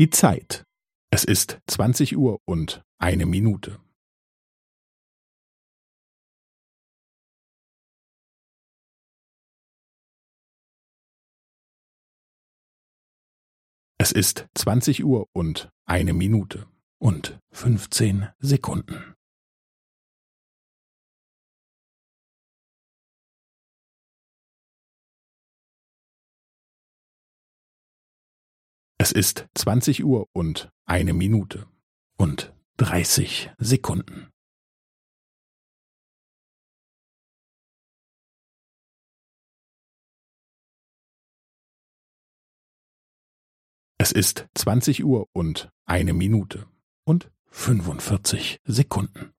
Die Zeit. Es ist zwanzig Uhr und eine Minute. Es ist zwanzig Uhr und eine Minute und fünfzehn Sekunden. Es ist zwanzig Uhr und eine Minute und dreißig Sekunden. Es ist zwanzig Uhr und eine Minute und fünfundvierzig Sekunden.